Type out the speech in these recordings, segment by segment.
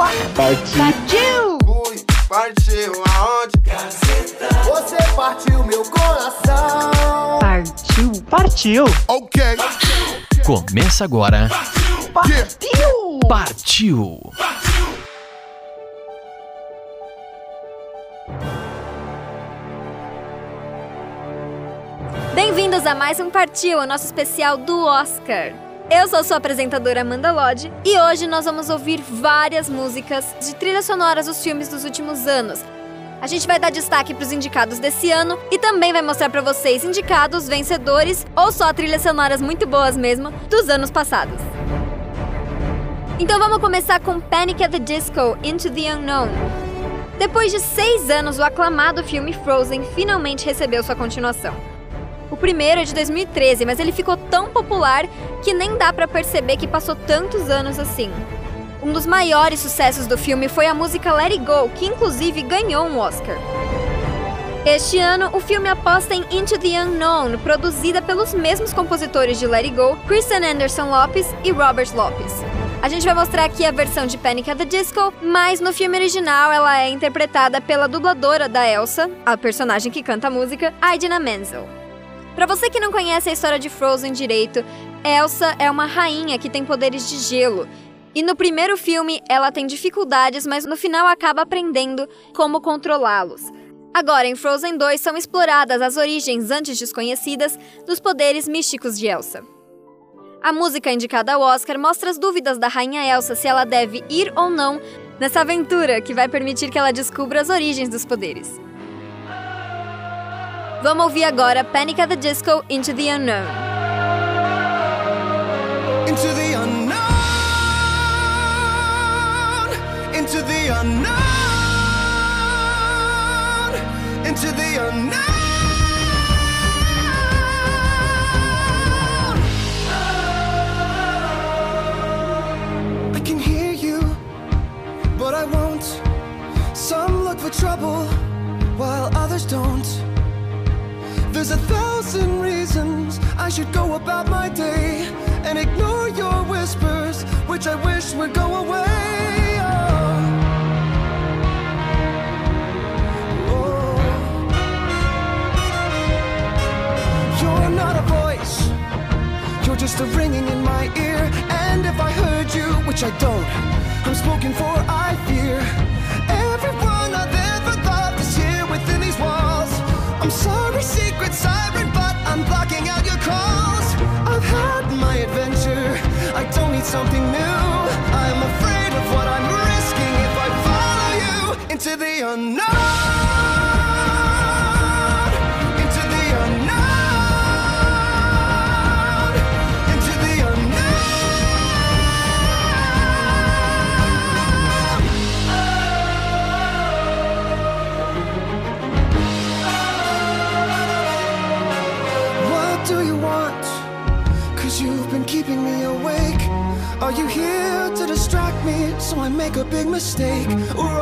Partiu! Fui, partiu aonde? Você partiu meu coração. Partiu! Partiu! Ok. Começa agora. Partiu! Partiu! Bem-vindos a mais um Partiu, o nosso especial do Oscar. Eu sou sua apresentadora Amanda Lodge e hoje nós vamos ouvir várias músicas de trilhas sonoras dos filmes dos últimos anos. A gente vai dar destaque para os indicados desse ano e também vai mostrar para vocês indicados, vencedores ou só trilhas sonoras muito boas mesmo dos anos passados. Então vamos começar com Panic at the Disco Into the Unknown. Depois de seis anos, o aclamado filme Frozen finalmente recebeu sua continuação. O primeiro é de 2013, mas ele ficou tão popular que nem dá pra perceber que passou tantos anos assim. Um dos maiores sucessos do filme foi a música Let It Go, que inclusive ganhou um Oscar. Este ano, o filme aposta em Into the Unknown, produzida pelos mesmos compositores de Let It Go, Kristen Anderson Lopes e Robert Lopes. A gente vai mostrar aqui a versão de Panic at the Disco, mas no filme original ela é interpretada pela dubladora da Elsa, a personagem que canta a música, Idina Menzel. Para você que não conhece a história de Frozen direito, Elsa é uma rainha que tem poderes de gelo. E no primeiro filme ela tem dificuldades, mas no final acaba aprendendo como controlá-los. Agora, em Frozen 2, são exploradas as origens antes desconhecidas dos poderes místicos de Elsa. A música indicada ao Oscar mostra as dúvidas da rainha Elsa se ela deve ir ou não nessa aventura que vai permitir que ela descubra as origens dos poderes. Vamos ouvir agora Panic at the Disco Into the Unknown. Into the unknown. Into the unknown. Into the unknown. Some look for trouble, while others don't. There's a thousand reasons I should go about my day and ignore your whispers, which I wish would go away. Oh. You're not a voice, you're just a ringing in my ear. And if I heard you, which I don't, I'm spoken for, I Sorry, secret siren, make a big mistake? Or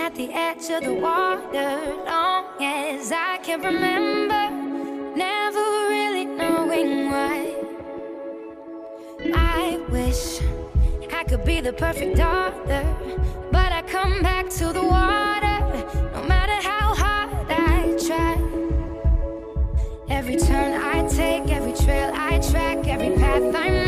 at the edge of the water long as I can remember. Never really knowing why. I wish I could be the perfect daughter, but I come back to the water no matter how hard I try. Every turn I take, every trail I track, every path I make.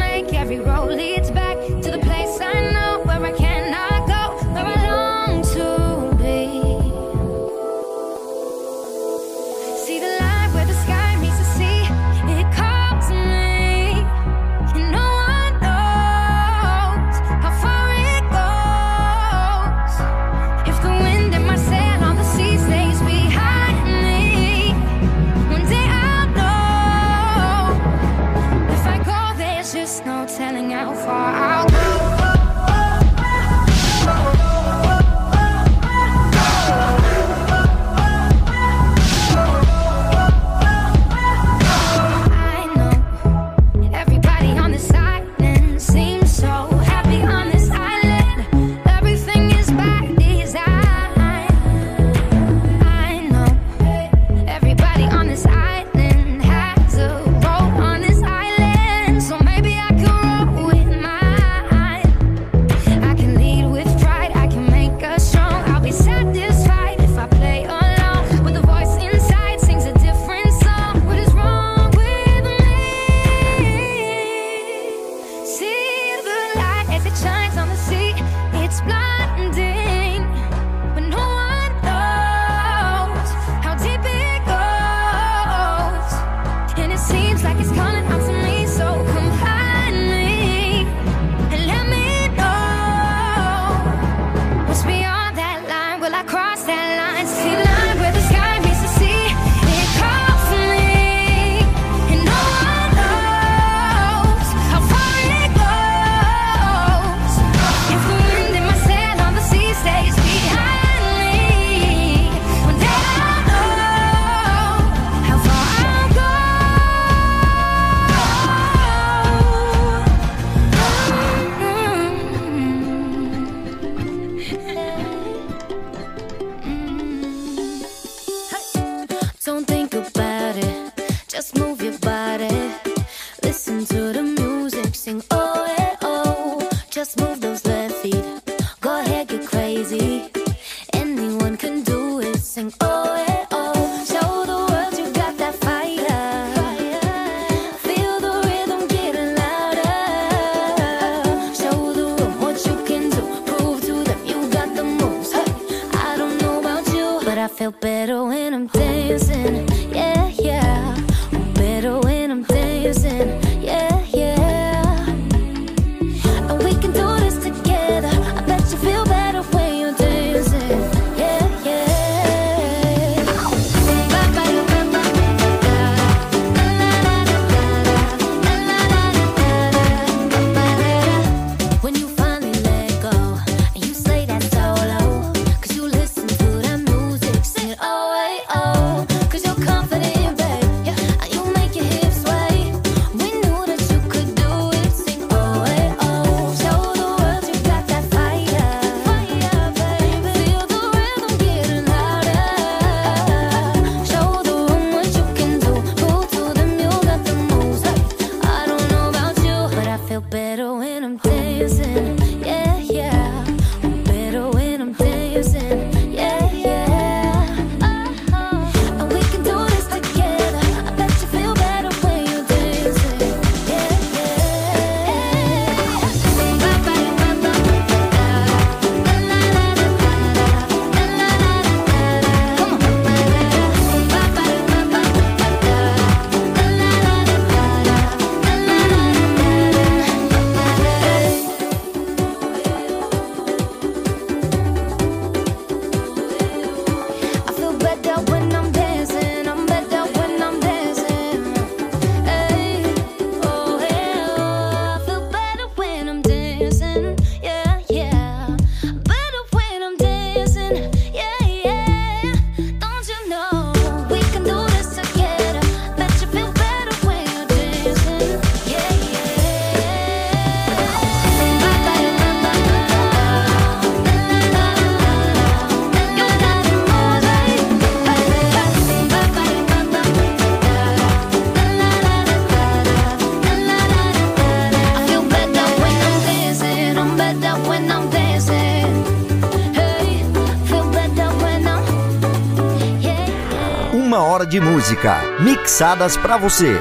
De música mixadas pra você.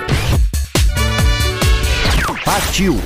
Partiu!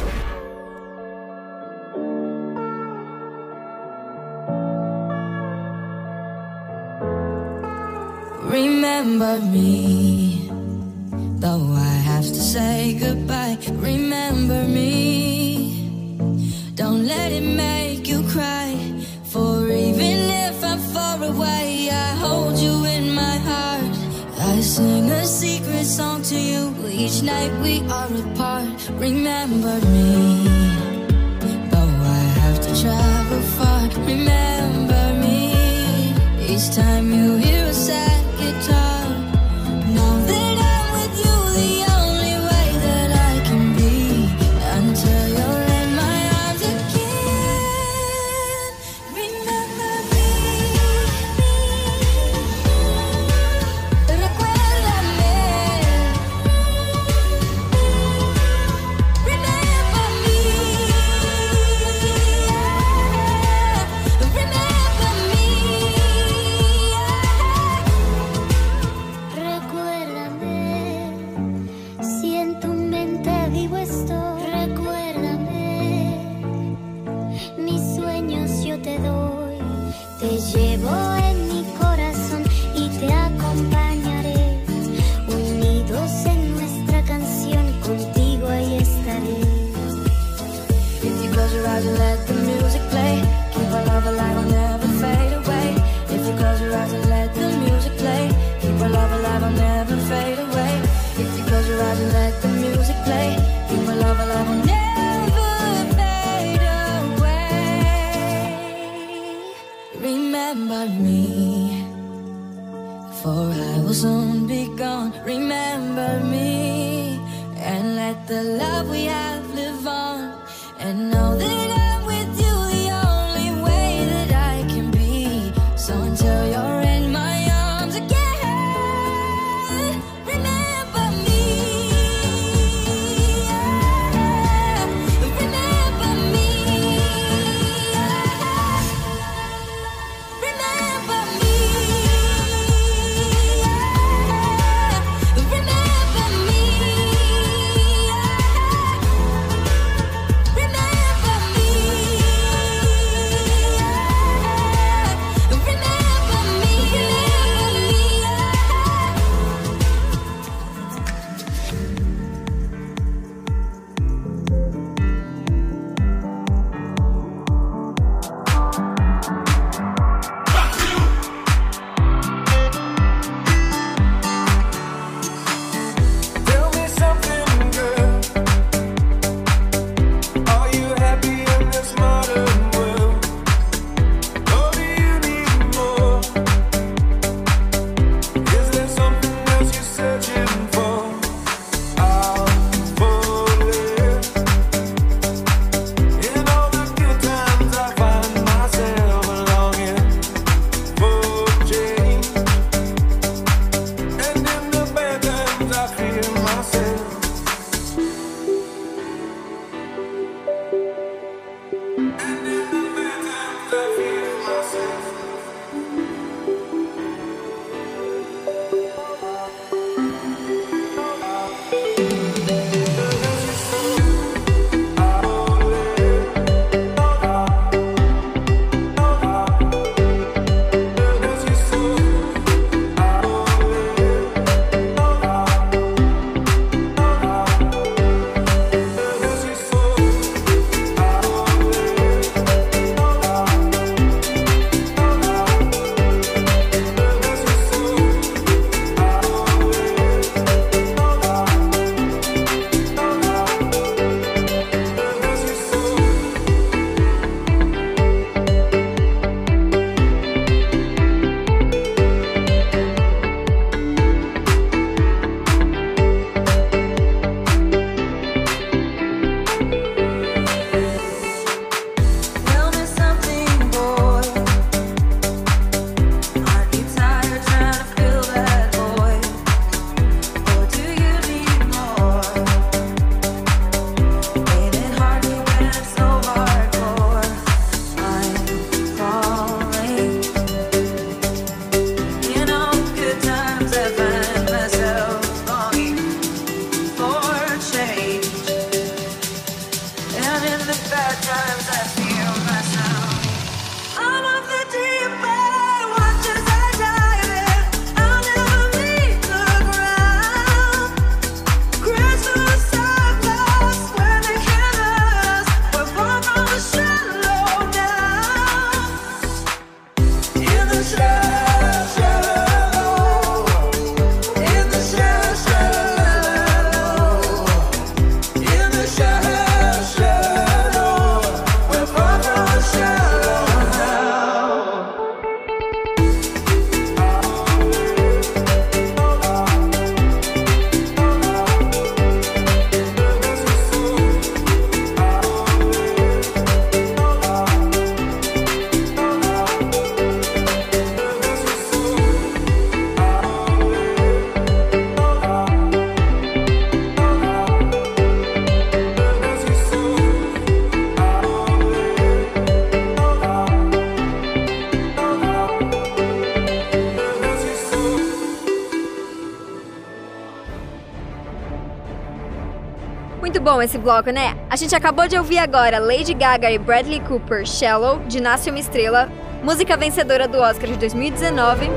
Esse bloco, né? A gente acabou de ouvir agora Lady Gaga e Bradley Cooper, Shallow, de Nasce Uma Estrela, música vencedora do Oscar de 2019.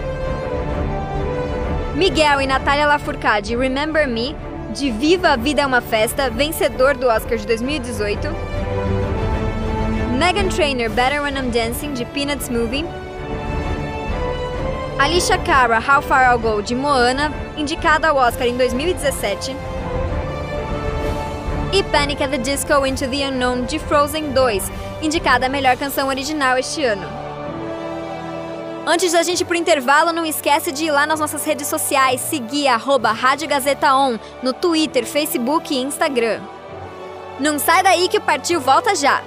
Miguel e Natália Lafourcade, Remember Me, de Viva a Vida é uma Festa, vencedor do Oscar de 2018. Megan Trainor, Better When I'm Dancing, de Peanuts Movie. Alicia Cara, How Far I'll Go, de Moana, indicada ao Oscar em 2017. E Panic at the Disco Into the Unknown, de Frozen 2, indicada a melhor canção original este ano. Antes da gente ir pro intervalo, não esquece de ir lá nas nossas redes sociais, seguir arroba Rádio Gazeta On, no Twitter, Facebook e Instagram. Não sai daí que o Partiu volta já!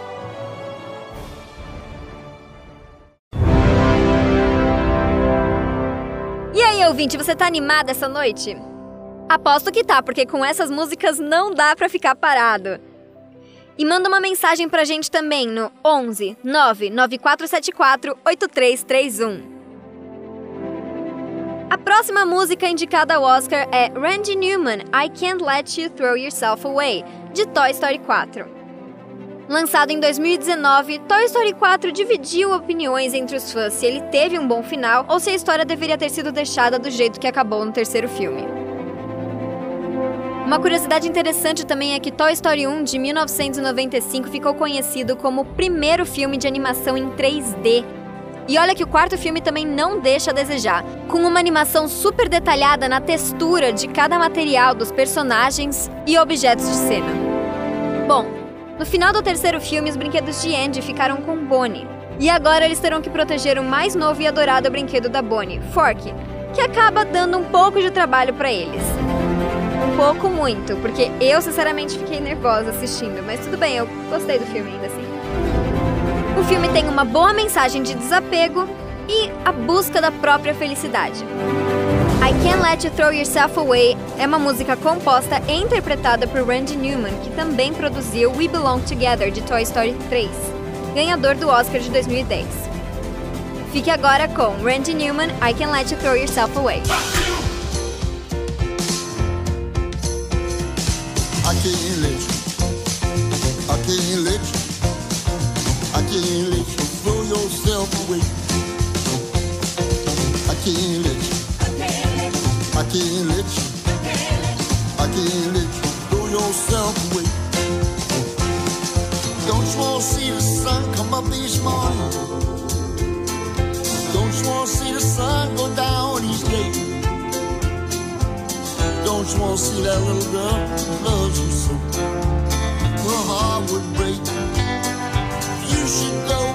E aí, ouvinte, você tá animado essa noite? Aposto que tá, porque com essas músicas não dá pra ficar parado. E manda uma mensagem pra gente também no 11 99474 8331. A próxima música indicada ao Oscar é Randy Newman, I Can't Let You Throw Yourself Away, de Toy Story 4. Lançado em 2019, Toy Story 4 dividiu opiniões entre os fãs se ele teve um bom final ou se a história deveria ter sido deixada do jeito que acabou no terceiro filme. Uma curiosidade interessante também é que Toy Story 1 de 1995 ficou conhecido como o primeiro filme de animação em 3D. E olha que o quarto filme também não deixa a desejar, com uma animação super detalhada na textura de cada material dos personagens e objetos de cena. Bom, no final do terceiro filme, os brinquedos de Andy ficaram com Bonnie. E agora eles terão que proteger o mais novo e adorado brinquedo da Bonnie, Fork, que acaba dando um pouco de trabalho para eles. Um pouco muito, porque eu sinceramente fiquei nervosa assistindo, mas tudo bem, eu gostei do filme ainda assim. O filme tem uma boa mensagem de desapego e a busca da própria felicidade. I Can't Let You Throw Yourself Away é uma música composta e interpretada por Randy Newman, que também produziu We Belong Together de Toy Story 3, ganhador do Oscar de 2010. Fique agora com Randy Newman, I Can't Let You Throw Yourself Away. I can't let you. I can't let you. I can't let you throw yourself away. I can't let you. I can't let you. I can't let you throw yourself away. Don't you wanna see the sun come up each morning? Don't you wanna see the sun go Don't you wanna see that little girl loves you so? Her heart would break. You should go.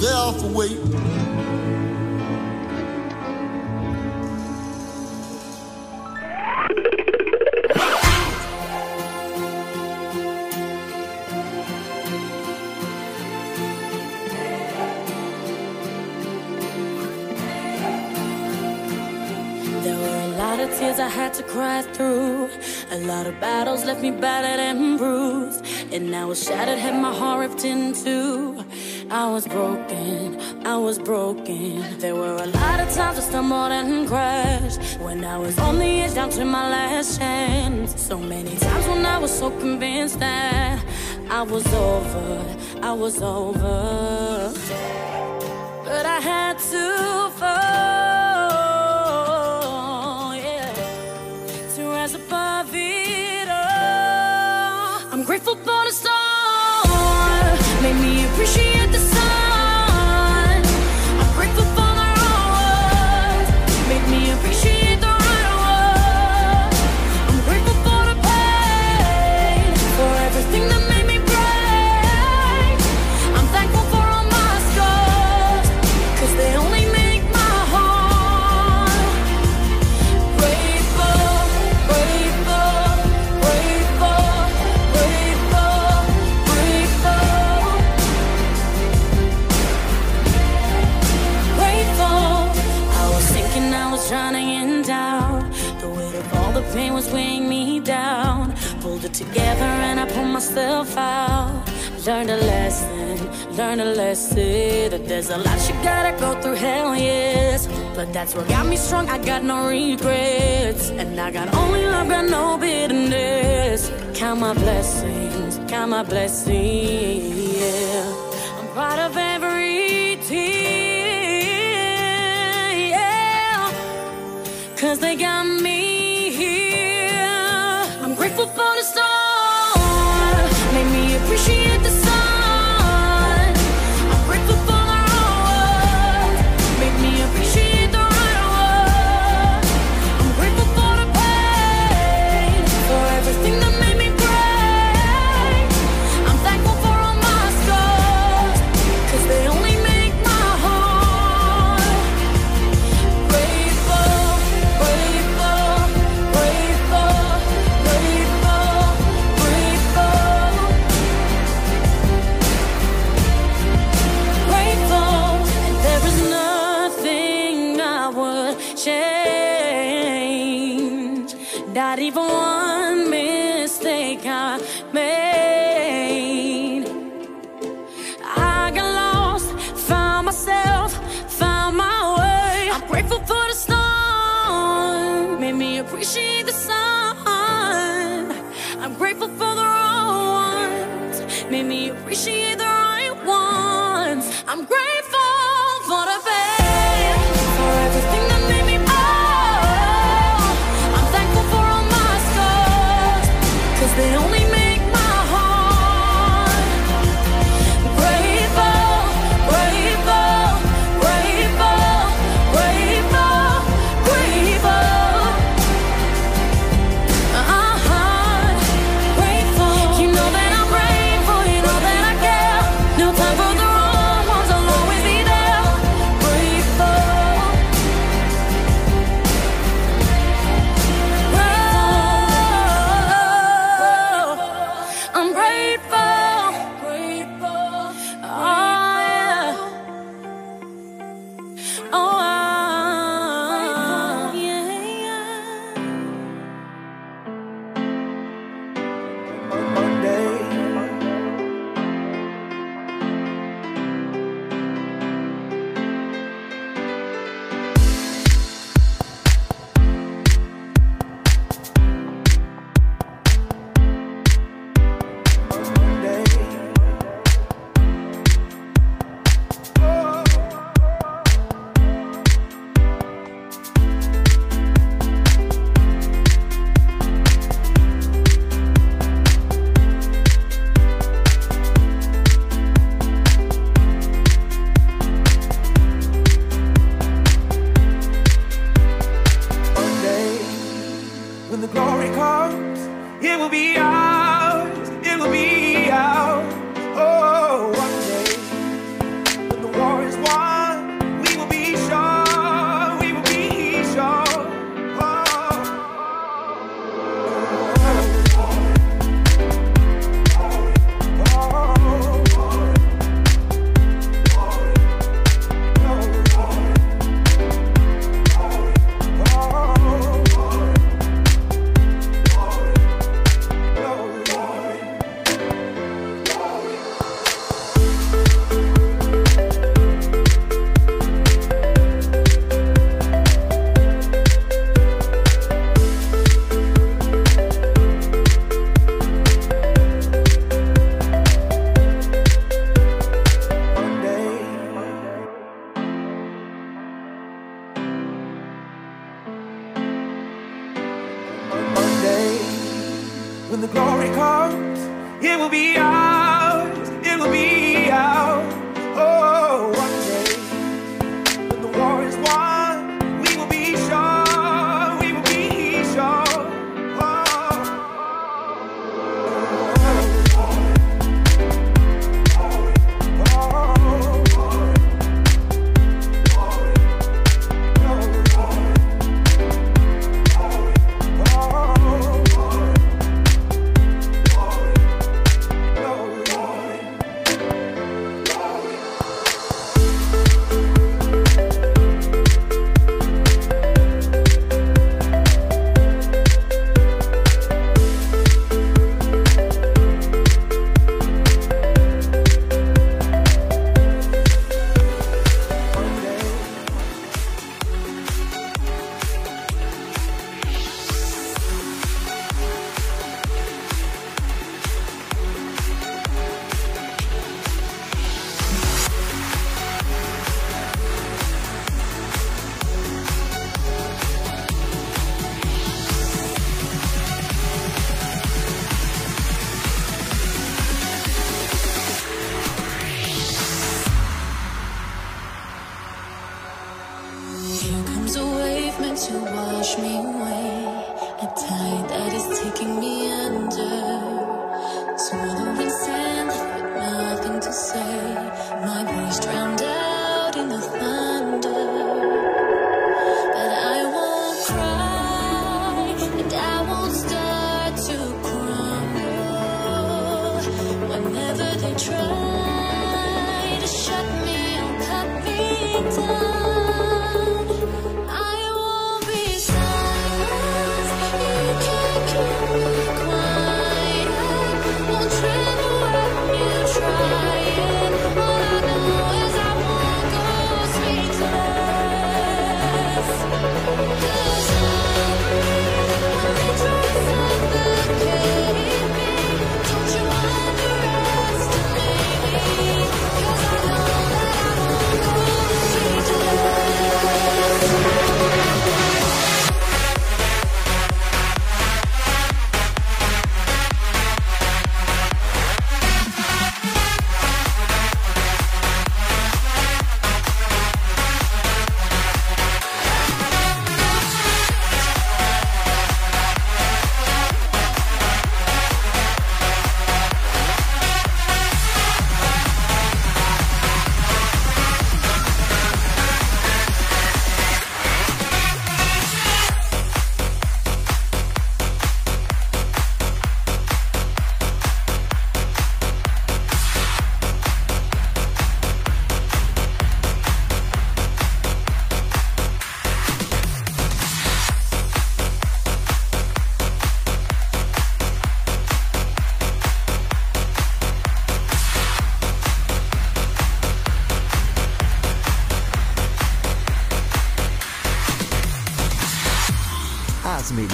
Life away. There were a lot of tears I had to cry through. A lot of battles left me battered and bruised. And now was shattered, had my heart ripped in two. I was broken, I was broken. There were a lot of times I stumbled and crashed. When I was on the edge, down to my last chance. So many times when I was so convinced that I was over, I was over. Learned a lesson, learned a lesson that there's a lot you gotta go through. Hell yes, but that's what got me strong. I got no regrets, and I got only love, got no bitterness. Count my blessings, count my blessings. Yeah, I'm proud of every tear. Yeah. Cause they got me here. I'm grateful for the storm. Made me appreciate they only make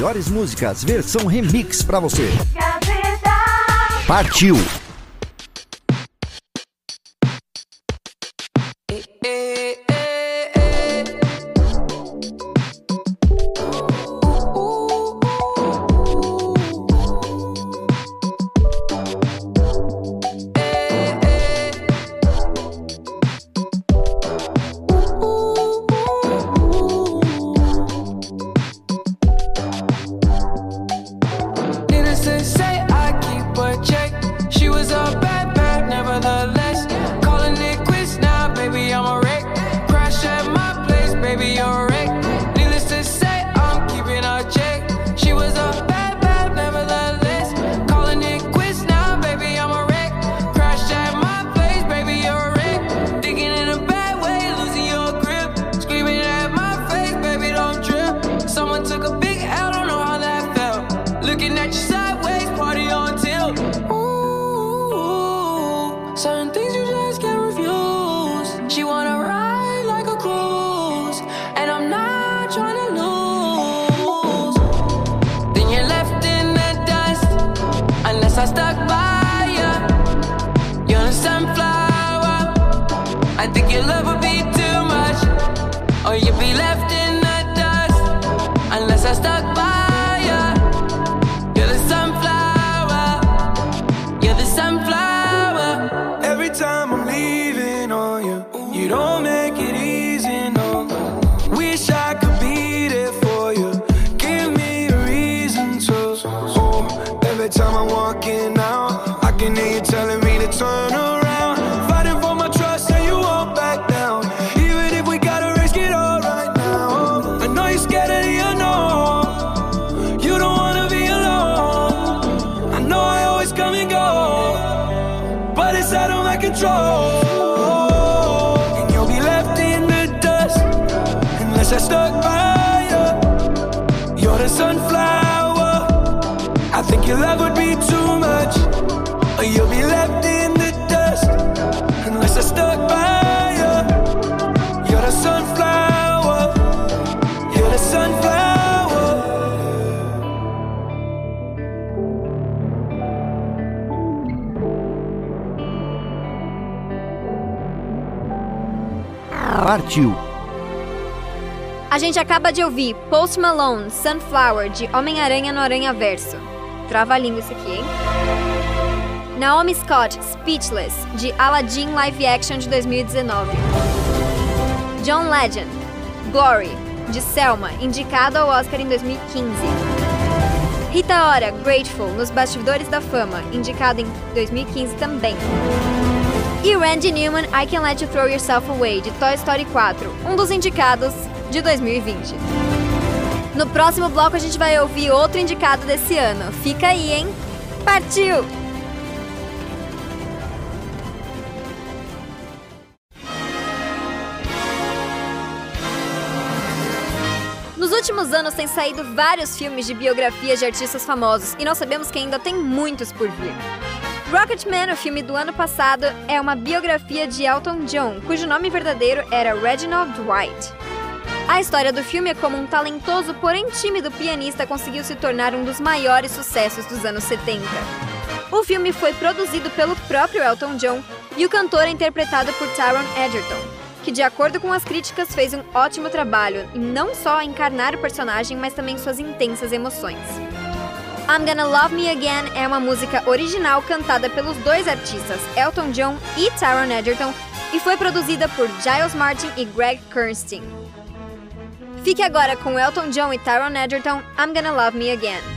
melhores músicas, versão remix pra você. Partiu! is out of my control. And you'll be left in the dust unless I stuck by you. You're the sunflower. I think your love would be too. Partiu. A gente acaba de ouvir Post Malone, Sunflower, de Homem-Aranha no Aranha Verso. Trava a língua isso aqui, hein? Naomi Scott, Speechless, de Aladdin Live Action de 2019. John Legend, Glory, de Selma, indicado ao Oscar em 2015. Rita Ora, Grateful, nos Bastidores da Fama, indicado em 2015 também. E Randy Newman, I Can Let You Throw Yourself Away, de Toy Story 4, um dos indicados de 2020. No próximo bloco a gente vai ouvir outro indicado desse ano. Fica aí, hein? Partiu! Nos últimos anos têm saído vários filmes de biografias de artistas famosos e nós sabemos que ainda tem muitos por vir. Rocketman, o filme do ano passado, é uma biografia de Elton John, cujo nome verdadeiro era Reginald Dwight. A história do filme é como um talentoso, porém tímido pianista conseguiu se tornar um dos maiores sucessos dos anos 70. O filme foi produzido pelo próprio Elton John e o cantor é interpretado por Taron Egerton, que, de acordo com as críticas, fez um ótimo trabalho em não só encarnar o personagem, mas também suas intensas emoções. I'm Gonna Love Me Again é uma música original cantada pelos dois artistas, Elton John e Taron Egerton, e foi produzida por Giles Martin e Greg Kurstin. Fique agora com Elton John e Taron Egerton, I'm Gonna Love Me Again.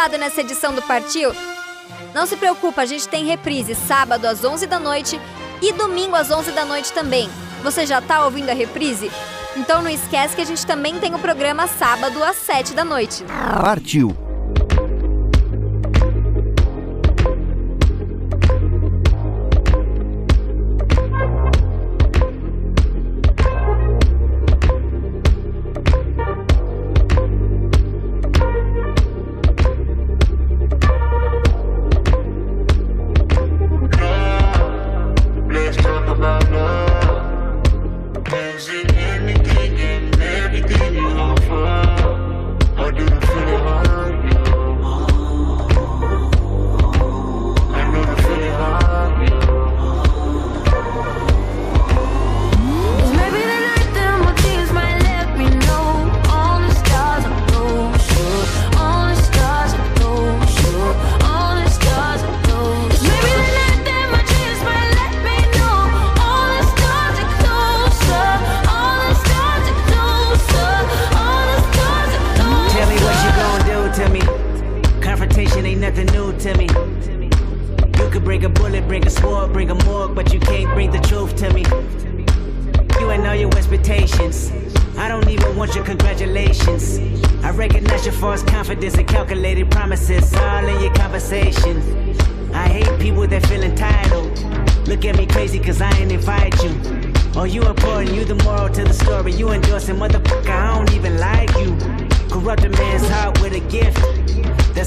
falado nessa edição do Partiu? Não se preocupa, a gente tem reprise sábado às 11 da noite e domingo às 11 da noite também. Você já tá ouvindo a reprise? Então não esquece que a gente também tem o programa sábado às 7 da noite. Partiu!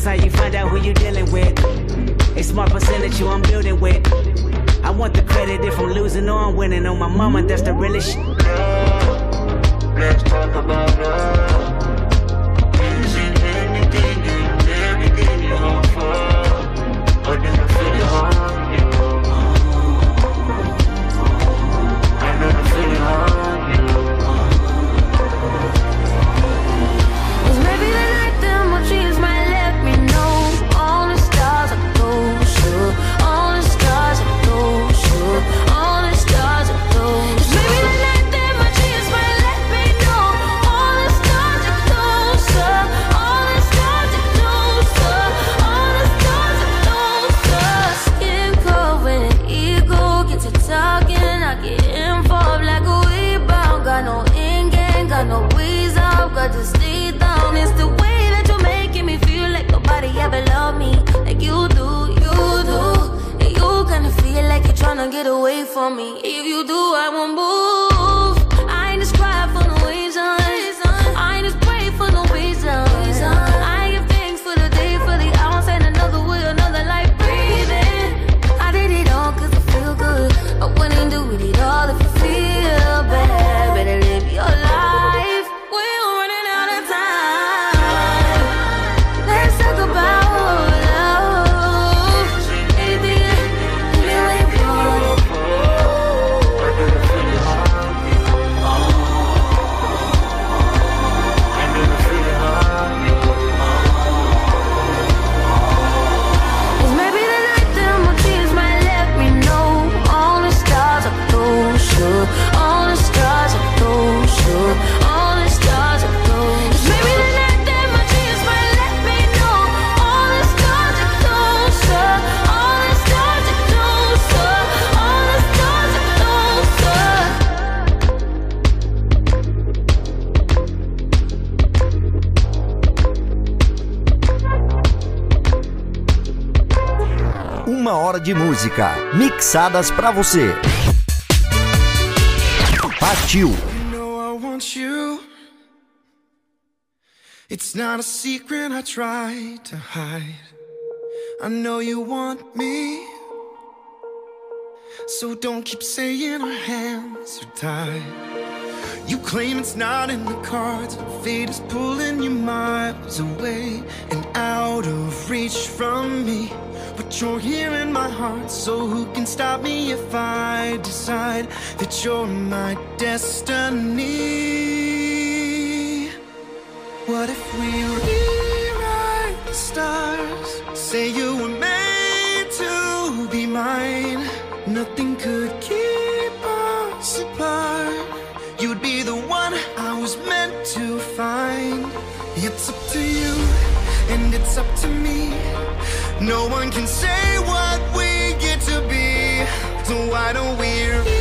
That's how you find out who you dealing with. A smart percentage you I'm building with. I want the credit if I'm losing or I'm winning. On my mama, that's the realest yeah, Let's talk about love. Easy, anything, everything you hope for. mixadas para você. Partiu. It's not a secret I try to hide. I know you want me. So don't keep saying our hands are tied. You claim it's not in the cards. Fate is pulling you miles away and out of reach from me. but you're here in my heart. So who can stop me if I decide that you're my destiny? What if we rewrite the stars? Say you were made to be mine. Nothing could keep us apart. You'd be the one I was meant to find. It's up to you and it's up to me. No one can say what we get to be, so why don't we?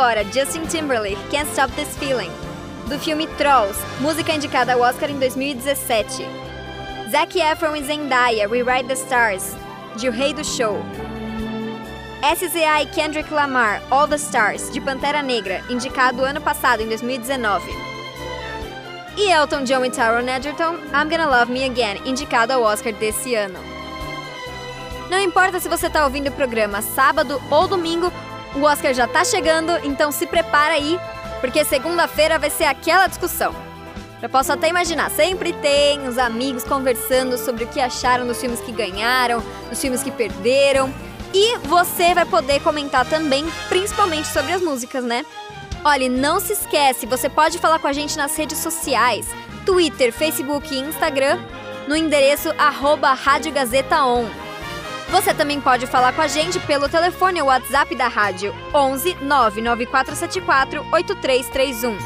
Agora Justin Timberlake, Can't Stop This Feeling, do filme Trolls, música indicada ao Oscar em 2017. Zac Efron e Zendaya, Rewrite the Stars, de O Rei do Show. SZA e Kendrick Lamar, All the Stars, de Pantera Negra, indicado ano passado, em 2019. E Elton John e Taron Egerton, I'm Gonna Love Me Again, indicado ao Oscar desse ano. Não importa se você tá ouvindo o programa sábado ou domingo, o Oscar já tá chegando, então se prepara aí, porque segunda-feira vai ser aquela discussão. Eu posso até imaginar, sempre tem os amigos conversando sobre o que acharam dos filmes que ganharam, dos filmes que perderam. E você vai poder comentar também, principalmente sobre as músicas, né? Olha, não se esquece, você pode falar com a gente nas redes sociais, Twitter, Facebook e Instagram, no endereço arroba Rádio Gazeta On. Você também pode falar com a gente pelo telefone ou WhatsApp da rádio 11 99474 8331.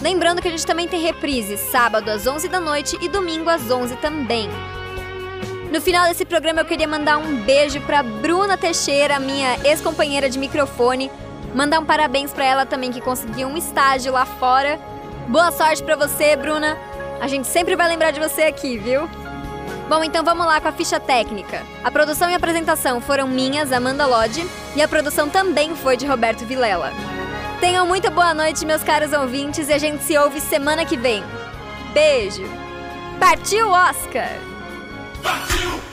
Lembrando que a gente também tem reprise sábado às 11 da noite e domingo às 11 também. No final desse programa eu queria mandar um beijo para Bruna Teixeira, minha ex-companheira de microfone, mandar um parabéns para ela também que conseguiu um estágio lá fora. Boa sorte para você, Bruna. A gente sempre vai lembrar de você aqui, viu? Bom, então vamos lá com a ficha técnica. A produção e apresentação foram minhas, Amanda Lodge, e a produção também foi de Roberto Vilela. Tenham muito boa noite, meus caros ouvintes, e a gente se ouve semana que vem. Beijo! Partiu Oscar! Partiu